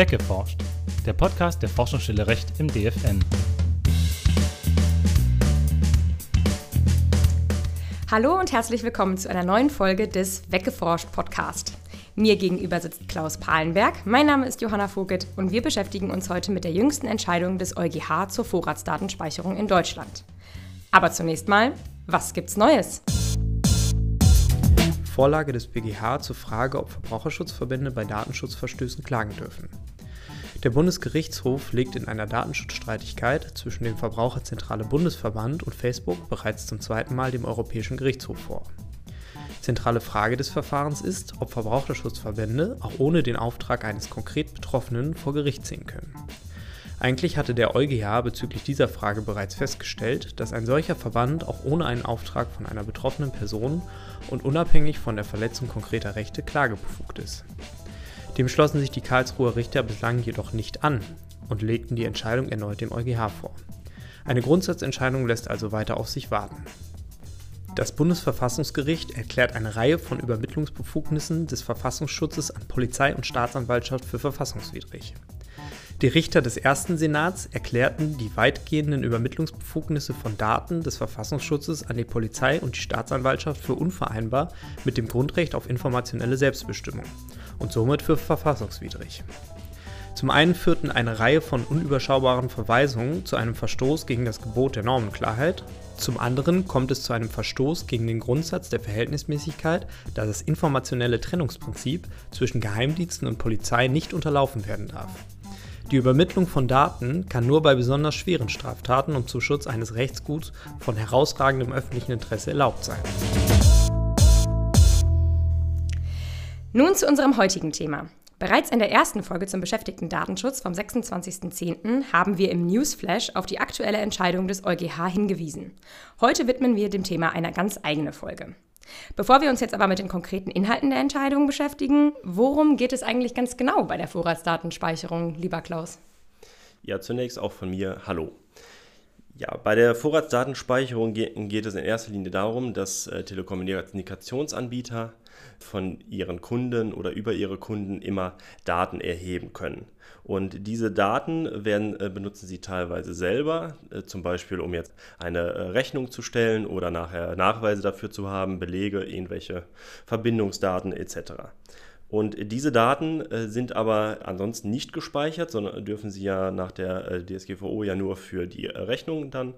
Weggeforscht, der Podcast der Forschungsstelle Recht im DFN. Hallo und herzlich willkommen zu einer neuen Folge des Weggeforscht Podcast. Mir gegenüber sitzt Klaus Palenberg, mein Name ist Johanna Vogit und wir beschäftigen uns heute mit der jüngsten Entscheidung des EuGH zur Vorratsdatenspeicherung in Deutschland. Aber zunächst mal, was gibt's Neues? Vorlage des BGH zur Frage, ob Verbraucherschutzverbände bei Datenschutzverstößen klagen dürfen. Der Bundesgerichtshof legt in einer Datenschutzstreitigkeit zwischen dem Verbraucherzentrale Bundesverband und Facebook bereits zum zweiten Mal dem Europäischen Gerichtshof vor. Zentrale Frage des Verfahrens ist, ob Verbraucherschutzverbände auch ohne den Auftrag eines konkret Betroffenen vor Gericht ziehen können. Eigentlich hatte der EuGH bezüglich dieser Frage bereits festgestellt, dass ein solcher Verband auch ohne einen Auftrag von einer betroffenen Person und unabhängig von der Verletzung konkreter Rechte klagebefugt ist. Dem schlossen sich die Karlsruher Richter bislang jedoch nicht an und legten die Entscheidung erneut dem EuGH vor. Eine Grundsatzentscheidung lässt also weiter auf sich warten. Das Bundesverfassungsgericht erklärt eine Reihe von Übermittlungsbefugnissen des Verfassungsschutzes an Polizei und Staatsanwaltschaft für verfassungswidrig. Die Richter des ersten Senats erklärten die weitgehenden Übermittlungsbefugnisse von Daten des Verfassungsschutzes an die Polizei und die Staatsanwaltschaft für unvereinbar mit dem Grundrecht auf informationelle Selbstbestimmung und somit für verfassungswidrig. Zum einen führten eine Reihe von unüberschaubaren Verweisungen zu einem Verstoß gegen das Gebot der Normenklarheit, zum anderen kommt es zu einem Verstoß gegen den Grundsatz der Verhältnismäßigkeit, da das informationelle Trennungsprinzip zwischen Geheimdiensten und Polizei nicht unterlaufen werden darf. Die Übermittlung von Daten kann nur bei besonders schweren Straftaten und zum Schutz eines Rechtsguts von herausragendem öffentlichen Interesse erlaubt sein. Nun zu unserem heutigen Thema. Bereits in der ersten Folge zum beschäftigten Datenschutz vom 26.10. haben wir im Newsflash auf die aktuelle Entscheidung des EuGH hingewiesen. Heute widmen wir dem Thema eine ganz eigene Folge. Bevor wir uns jetzt aber mit den konkreten Inhalten der Entscheidung beschäftigen, worum geht es eigentlich ganz genau bei der Vorratsdatenspeicherung, lieber Klaus? Ja, zunächst auch von mir Hallo. Ja, bei der Vorratsdatenspeicherung geht es in erster Linie darum, dass äh, Telekommunikationsanbieter von ihren Kunden oder über ihre Kunden immer Daten erheben können. Und diese Daten werden, äh, benutzen sie teilweise selber, äh, zum Beispiel um jetzt eine äh, Rechnung zu stellen oder nachher Nachweise dafür zu haben, Belege, irgendwelche Verbindungsdaten etc. Und diese Daten sind aber ansonsten nicht gespeichert, sondern dürfen Sie ja nach der DSGVO ja nur für die Rechnung dann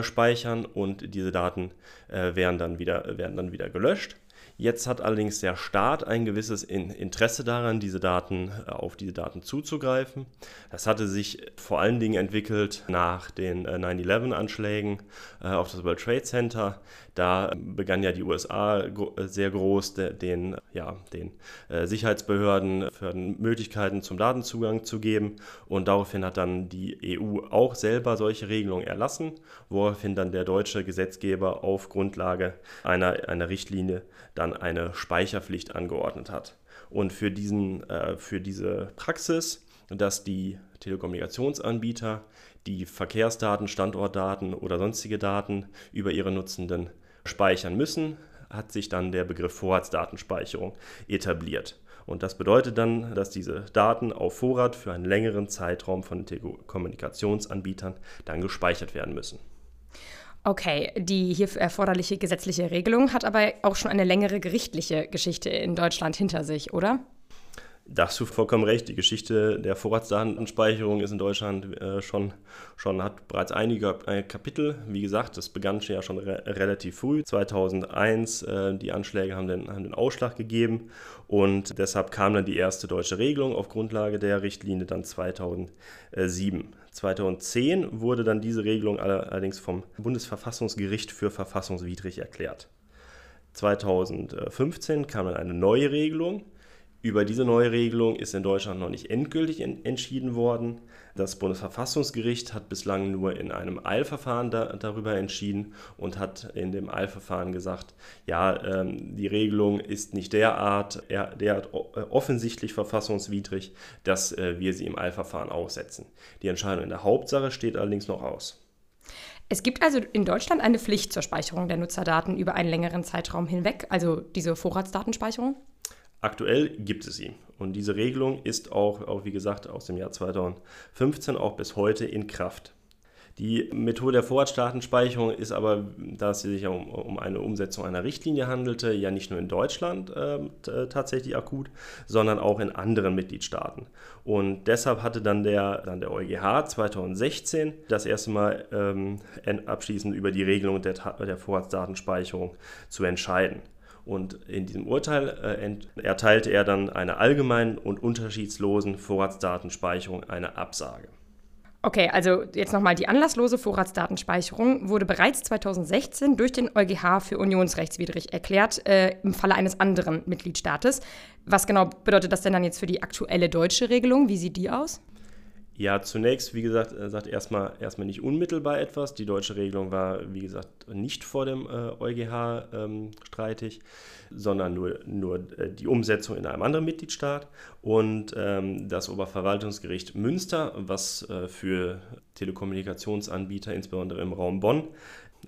speichern und diese Daten werden, dann wieder, werden dann wieder gelöscht. Jetzt hat allerdings der Staat ein gewisses Interesse daran, diese Daten äh, auf diese Daten zuzugreifen. Das hatte sich vor allen Dingen entwickelt nach den 9-11-Anschlägen äh, äh, auf das World Trade Center. Da begann ja die USA sehr groß den, ja, den Sicherheitsbehörden Möglichkeiten zum Datenzugang zu geben. Und daraufhin hat dann die EU auch selber solche Regelungen erlassen, woraufhin dann der deutsche Gesetzgeber auf Grundlage einer, einer Richtlinie dann eine Speicherpflicht angeordnet hat. Und für, diesen, äh, für diese Praxis, dass die Telekommunikationsanbieter die Verkehrsdaten, Standortdaten oder sonstige Daten über ihre Nutzenden speichern müssen, hat sich dann der Begriff Vorratsdatenspeicherung etabliert. Und das bedeutet dann, dass diese Daten auf Vorrat für einen längeren Zeitraum von Telekommunikationsanbietern dann gespeichert werden müssen. Okay, die hierfür erforderliche gesetzliche Regelung hat aber auch schon eine längere gerichtliche Geschichte in Deutschland hinter sich, oder? Da hast du vollkommen recht. Die Geschichte der Vorratsdatenspeicherung ist in Deutschland äh, schon, schon, hat bereits einige äh, Kapitel. Wie gesagt, das begann ja schon re relativ früh. 2001, äh, die Anschläge haben den, haben den Ausschlag gegeben und deshalb kam dann die erste deutsche Regelung auf Grundlage der Richtlinie dann 2007. 2010 wurde dann diese Regelung allerdings vom Bundesverfassungsgericht für verfassungswidrig erklärt. 2015 kam dann eine neue Regelung. Über diese neue Regelung ist in Deutschland noch nicht endgültig entschieden worden. Das Bundesverfassungsgericht hat bislang nur in einem Eilverfahren da, darüber entschieden und hat in dem Eilverfahren gesagt, ja, ähm, die Regelung ist nicht derart, derart äh, offensichtlich verfassungswidrig, dass äh, wir sie im Eilverfahren aussetzen. Die Entscheidung in der Hauptsache steht allerdings noch aus. Es gibt also in Deutschland eine Pflicht zur Speicherung der Nutzerdaten über einen längeren Zeitraum hinweg, also diese Vorratsdatenspeicherung? Aktuell gibt es sie. Und diese Regelung ist auch, auch, wie gesagt, aus dem Jahr 2015 auch bis heute in Kraft. Die Methode der Vorratsdatenspeicherung ist aber, da es sich um, um, eine Umsetzung einer Richtlinie handelte, ja nicht nur in Deutschland ähm, äh, tatsächlich akut, sondern auch in anderen Mitgliedstaaten. Und deshalb hatte dann der, dann der EuGH 2016 das erste Mal ähm, abschließend über die Regelung der, der Vorratsdatenspeicherung zu entscheiden. Und in diesem Urteil äh, erteilte er dann einer allgemeinen und unterschiedslosen Vorratsdatenspeicherung eine Absage. Okay, also jetzt nochmal, die anlasslose Vorratsdatenspeicherung wurde bereits 2016 durch den EuGH für unionsrechtswidrig erklärt, äh, im Falle eines anderen Mitgliedstaates. Was genau bedeutet das denn dann jetzt für die aktuelle deutsche Regelung? Wie sieht die aus? Ja, zunächst, wie gesagt, er sagt erstmal, erstmal nicht unmittelbar etwas. Die deutsche Regelung war, wie gesagt, nicht vor dem äh, EuGH ähm, streitig, sondern nur, nur äh, die Umsetzung in einem anderen Mitgliedstaat. Und ähm, das Oberverwaltungsgericht Münster, was äh, für Telekommunikationsanbieter, insbesondere im Raum Bonn,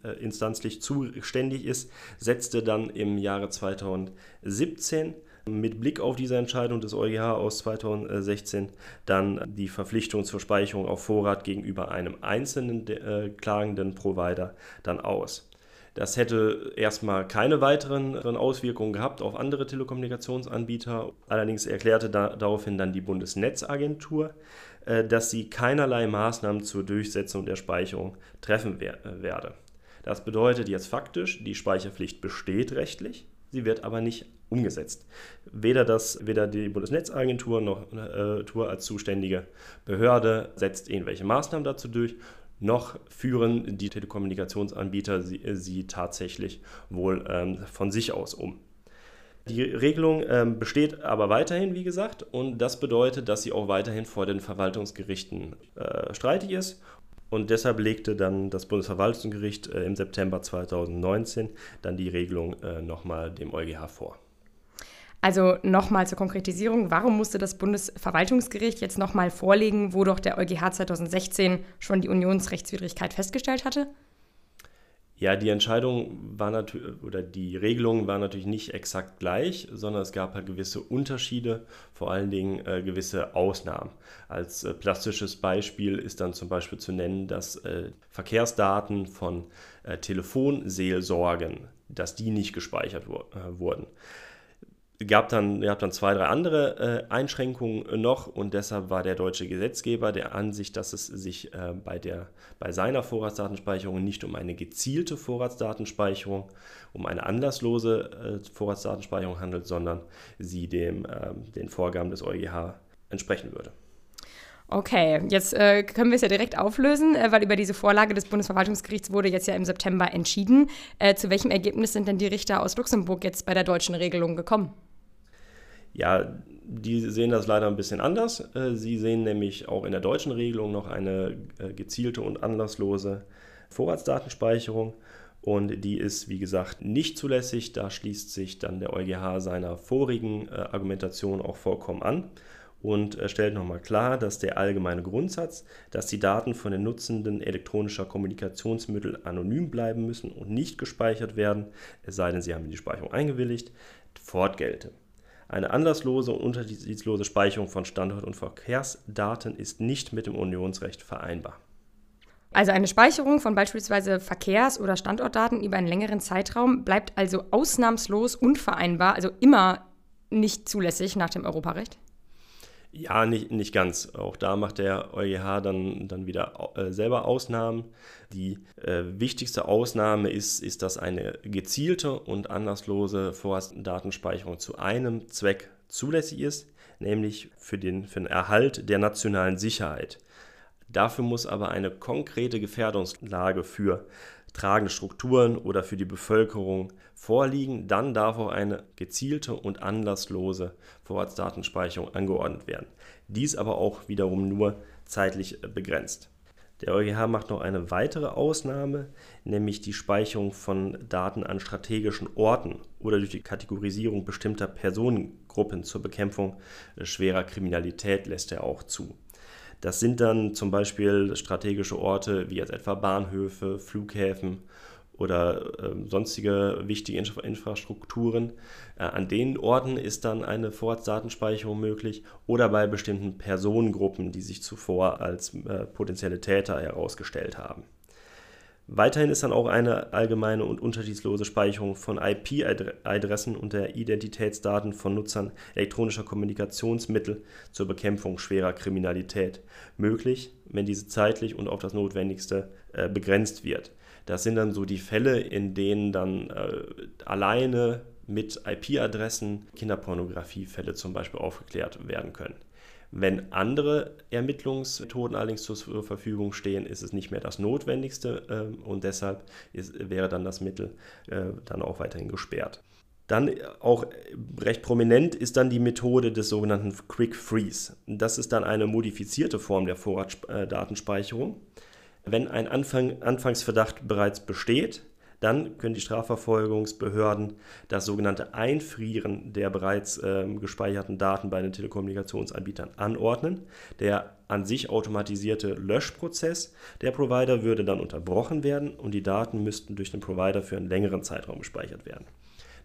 äh, instanzlich zuständig ist, setzte dann im Jahre 2017 mit Blick auf diese Entscheidung des EuGH aus 2016 dann die Verpflichtung zur Speicherung auf Vorrat gegenüber einem einzelnen äh, klagenden Provider dann aus. Das hätte erstmal keine weiteren Auswirkungen gehabt auf andere Telekommunikationsanbieter. Allerdings erklärte da, daraufhin dann die Bundesnetzagentur, äh, dass sie keinerlei Maßnahmen zur Durchsetzung der Speicherung treffen wer äh, werde. Das bedeutet jetzt faktisch, die Speicherpflicht besteht rechtlich, sie wird aber nicht umgesetzt. Weder, das, weder die Bundesnetzagentur noch äh, Tour als zuständige Behörde setzt irgendwelche Maßnahmen dazu durch, noch führen die Telekommunikationsanbieter sie, sie tatsächlich wohl ähm, von sich aus um. Die Regelung ähm, besteht aber weiterhin, wie gesagt, und das bedeutet, dass sie auch weiterhin vor den Verwaltungsgerichten äh, streitig ist und deshalb legte dann das Bundesverwaltungsgericht äh, im September 2019 dann die Regelung äh, nochmal dem EuGH vor. Also nochmal zur Konkretisierung, warum musste das Bundesverwaltungsgericht jetzt nochmal vorlegen, wo doch der EuGH 2016 schon die Unionsrechtswidrigkeit festgestellt hatte? Ja, die Entscheidung war natürlich, oder die Regelung war natürlich nicht exakt gleich, sondern es gab halt gewisse Unterschiede, vor allen Dingen äh, gewisse Ausnahmen. Als äh, plastisches Beispiel ist dann zum Beispiel zu nennen, dass äh, Verkehrsdaten von äh, Telefonseelsorgen, dass die nicht gespeichert äh, wurden gab dann, habt dann zwei, drei andere äh, Einschränkungen noch und deshalb war der deutsche Gesetzgeber der Ansicht, dass es sich äh, bei, der, bei seiner Vorratsdatenspeicherung nicht um eine gezielte Vorratsdatenspeicherung, um eine anlasslose äh, Vorratsdatenspeicherung handelt, sondern sie dem, ähm, den Vorgaben des EuGH entsprechen würde. Okay, jetzt äh, können wir es ja direkt auflösen, äh, weil über diese Vorlage des Bundesverwaltungsgerichts wurde jetzt ja im September entschieden. Äh, zu welchem Ergebnis sind denn die Richter aus Luxemburg jetzt bei der deutschen Regelung gekommen? Ja, die sehen das leider ein bisschen anders. Äh, sie sehen nämlich auch in der deutschen Regelung noch eine äh, gezielte und anlasslose Vorratsdatenspeicherung. Und die ist, wie gesagt, nicht zulässig. Da schließt sich dann der EuGH seiner vorigen äh, Argumentation auch vollkommen an und stellt nochmal klar, dass der allgemeine Grundsatz, dass die Daten von den Nutzenden elektronischer Kommunikationsmittel anonym bleiben müssen und nicht gespeichert werden, es sei denn, sie haben die Speicherung eingewilligt, fortgelte. Eine anlasslose und unterschiedslose Speicherung von Standort- und Verkehrsdaten ist nicht mit dem Unionsrecht vereinbar. Also eine Speicherung von beispielsweise Verkehrs- oder Standortdaten über einen längeren Zeitraum bleibt also ausnahmslos unvereinbar, also immer nicht zulässig nach dem Europarecht? Ja, nicht, nicht ganz. Auch da macht der EuGH dann, dann wieder äh, selber Ausnahmen. Die äh, wichtigste Ausnahme ist, ist, dass eine gezielte und anlasslose Vorratsdatenspeicherung zu einem Zweck zulässig ist, nämlich für den, für den Erhalt der nationalen Sicherheit. Dafür muss aber eine konkrete Gefährdungslage für tragende Strukturen oder für die Bevölkerung vorliegen, dann darf auch eine gezielte und anlasslose Vorratsdatenspeicherung angeordnet werden. Dies aber auch wiederum nur zeitlich begrenzt. Der EuGH macht noch eine weitere Ausnahme, nämlich die Speicherung von Daten an strategischen Orten oder durch die Kategorisierung bestimmter Personengruppen zur Bekämpfung schwerer Kriminalität lässt er auch zu. Das sind dann zum Beispiel strategische Orte wie jetzt etwa Bahnhöfe, Flughäfen oder äh, sonstige wichtige Infra Infrastrukturen. Äh, an den Orten ist dann eine Vorratsdatenspeicherung möglich oder bei bestimmten Personengruppen, die sich zuvor als äh, potenzielle Täter herausgestellt haben. Weiterhin ist dann auch eine allgemeine und unterschiedslose Speicherung von IP-Adressen und der Identitätsdaten von Nutzern elektronischer Kommunikationsmittel zur Bekämpfung schwerer Kriminalität möglich, wenn diese zeitlich und auf das Notwendigste äh, begrenzt wird. Das sind dann so die Fälle, in denen dann äh, alleine mit IP-Adressen Kinderpornografiefälle zum Beispiel aufgeklärt werden können. Wenn andere Ermittlungsmethoden allerdings zur Verfügung stehen, ist es nicht mehr das Notwendigste äh, und deshalb ist, wäre dann das Mittel äh, dann auch weiterhin gesperrt. Dann auch recht prominent ist dann die Methode des sogenannten Quick Freeze. Das ist dann eine modifizierte Form der Vorratsdatenspeicherung. Wenn ein Anfang, Anfangsverdacht bereits besteht, dann können die Strafverfolgungsbehörden das sogenannte Einfrieren der bereits äh, gespeicherten Daten bei den Telekommunikationsanbietern anordnen. Der an sich automatisierte Löschprozess der Provider würde dann unterbrochen werden und die Daten müssten durch den Provider für einen längeren Zeitraum gespeichert werden.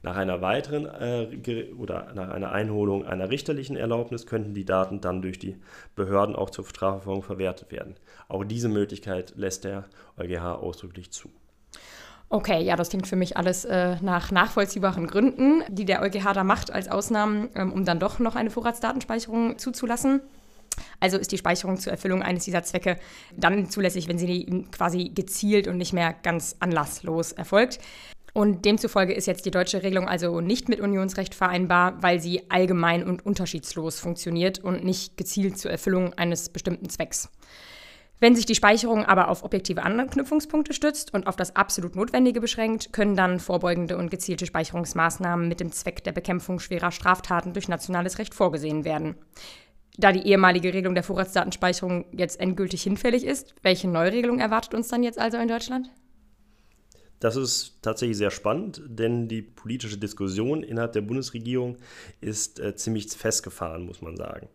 Nach einer weiteren äh, oder nach einer Einholung einer richterlichen Erlaubnis könnten die Daten dann durch die Behörden auch zur Strafverfolgung verwertet werden. Auch diese Möglichkeit lässt der EuGH ausdrücklich zu. Okay, ja, das klingt für mich alles äh, nach nachvollziehbaren Gründen, die der EuGH da macht als Ausnahmen, ähm, um dann doch noch eine Vorratsdatenspeicherung zuzulassen. Also ist die Speicherung zur Erfüllung eines dieser Zwecke dann zulässig, wenn sie quasi gezielt und nicht mehr ganz anlasslos erfolgt. Und demzufolge ist jetzt die deutsche Regelung also nicht mit Unionsrecht vereinbar, weil sie allgemein und unterschiedslos funktioniert und nicht gezielt zur Erfüllung eines bestimmten Zwecks. Wenn sich die Speicherung aber auf objektive Anknüpfungspunkte stützt und auf das absolut Notwendige beschränkt, können dann vorbeugende und gezielte Speicherungsmaßnahmen mit dem Zweck der Bekämpfung schwerer Straftaten durch nationales Recht vorgesehen werden. Da die ehemalige Regelung der Vorratsdatenspeicherung jetzt endgültig hinfällig ist, welche Neuregelung erwartet uns dann jetzt also in Deutschland? Das ist tatsächlich sehr spannend, denn die politische Diskussion innerhalb der Bundesregierung ist äh, ziemlich festgefahren, muss man sagen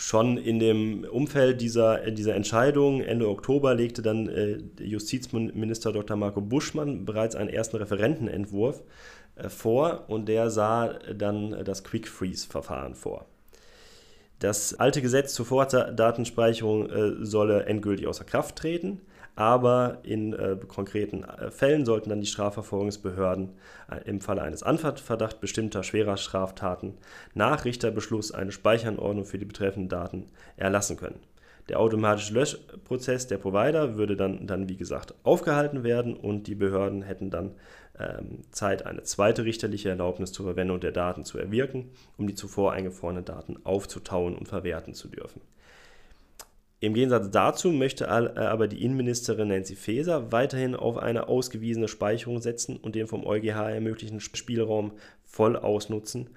schon in dem Umfeld dieser, dieser Entscheidung Ende Oktober legte dann äh, Justizminister Dr. Marco Buschmann bereits einen ersten Referentenentwurf äh, vor und der sah dann das Quick Freeze-Verfahren vor. Das alte Gesetz zur Vorratsdatenspeicherung äh, solle endgültig außer Kraft treten aber in äh, konkreten äh, Fällen sollten dann die Strafverfolgungsbehörden äh, im Falle eines Anverdachts bestimmter schwerer Straftaten nach Richterbeschluss eine Speicheranordnung für die betreffenden Daten erlassen können. Der automatische Löschprozess der Provider würde dann, dann wie gesagt, aufgehalten werden und die Behörden hätten dann ähm, Zeit, eine zweite richterliche Erlaubnis zur Verwendung der Daten zu erwirken, um die zuvor eingefrorenen Daten aufzutauen und verwerten zu dürfen. Im Gegensatz dazu möchte äh, aber die Innenministerin Nancy Faeser weiterhin auf eine ausgewiesene Speicherung setzen und den vom EuGH ermöglichten Spielraum voll ausnutzen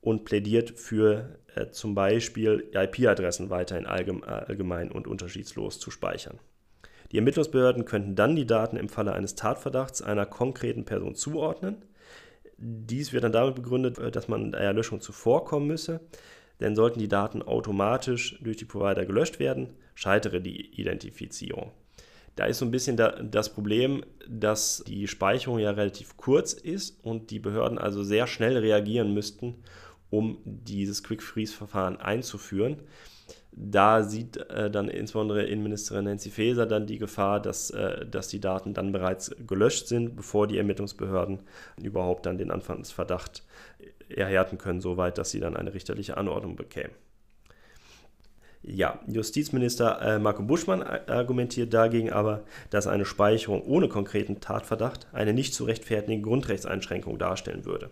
und plädiert für äh, zum Beispiel IP-Adressen weiterhin allgemein und unterschiedslos zu speichern. Die Ermittlungsbehörden könnten dann die Daten im Falle eines Tatverdachts einer konkreten Person zuordnen. Dies wird dann damit begründet, äh, dass man der Löschung zuvorkommen müsse denn sollten die Daten automatisch durch die Provider gelöscht werden, scheitere die Identifizierung. Da ist so ein bisschen das Problem, dass die Speicherung ja relativ kurz ist und die Behörden also sehr schnell reagieren müssten, um dieses Quick-Freeze-Verfahren einzuführen. Da sieht äh, dann insbesondere Innenministerin Nancy Faeser dann die Gefahr, dass, äh, dass die Daten dann bereits gelöscht sind, bevor die Ermittlungsbehörden überhaupt dann den Anfangsverdacht erhärten können, soweit, dass sie dann eine richterliche Anordnung bekämen. Ja, Justizminister äh, Marco Buschmann argumentiert dagegen aber, dass eine Speicherung ohne konkreten Tatverdacht eine nicht zu rechtfertigende Grundrechtseinschränkung darstellen würde.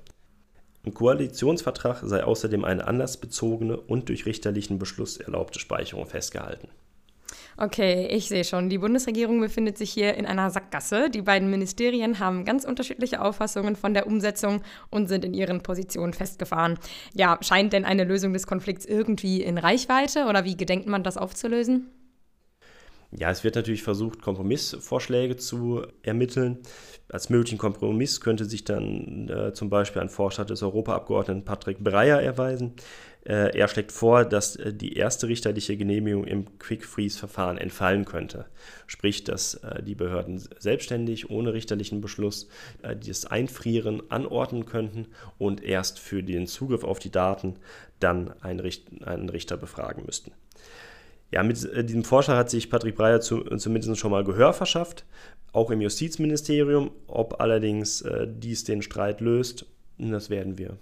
Im Koalitionsvertrag sei außerdem eine anlassbezogene und durch richterlichen Beschluss erlaubte Speicherung festgehalten. Okay, ich sehe schon. Die Bundesregierung befindet sich hier in einer Sackgasse. Die beiden Ministerien haben ganz unterschiedliche Auffassungen von der Umsetzung und sind in ihren Positionen festgefahren. Ja, scheint denn eine Lösung des Konflikts irgendwie in Reichweite oder wie gedenkt man das aufzulösen? Ja, es wird natürlich versucht, Kompromissvorschläge zu ermitteln. Als möglichen Kompromiss könnte sich dann äh, zum Beispiel ein Vorschlag des Europaabgeordneten Patrick Breyer erweisen. Äh, er schlägt vor, dass äh, die erste richterliche Genehmigung im Quick-Freeze-Verfahren entfallen könnte. Sprich, dass äh, die Behörden selbstständig, ohne richterlichen Beschluss, äh, das Einfrieren anordnen könnten und erst für den Zugriff auf die Daten dann einen, Richt einen Richter befragen müssten. Ja, mit äh, diesem Vorschlag hat sich Patrick Breyer zu, zumindest schon mal Gehör verschafft, auch im Justizministerium. Ob allerdings äh, dies den Streit löst, das werden wir.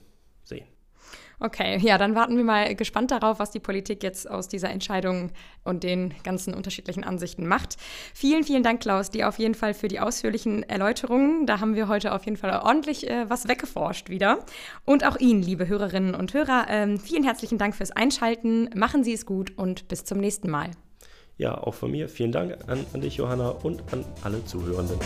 Okay, ja, dann warten wir mal gespannt darauf, was die Politik jetzt aus dieser Entscheidung und den ganzen unterschiedlichen Ansichten macht. Vielen, vielen Dank, Klaus, dir auf jeden Fall für die ausführlichen Erläuterungen. Da haben wir heute auf jeden Fall ordentlich äh, was weggeforscht wieder. Und auch Ihnen, liebe Hörerinnen und Hörer, ähm, vielen herzlichen Dank fürs Einschalten. Machen Sie es gut und bis zum nächsten Mal. Ja, auch von mir vielen Dank an, an dich, Johanna, und an alle Zuhörenden.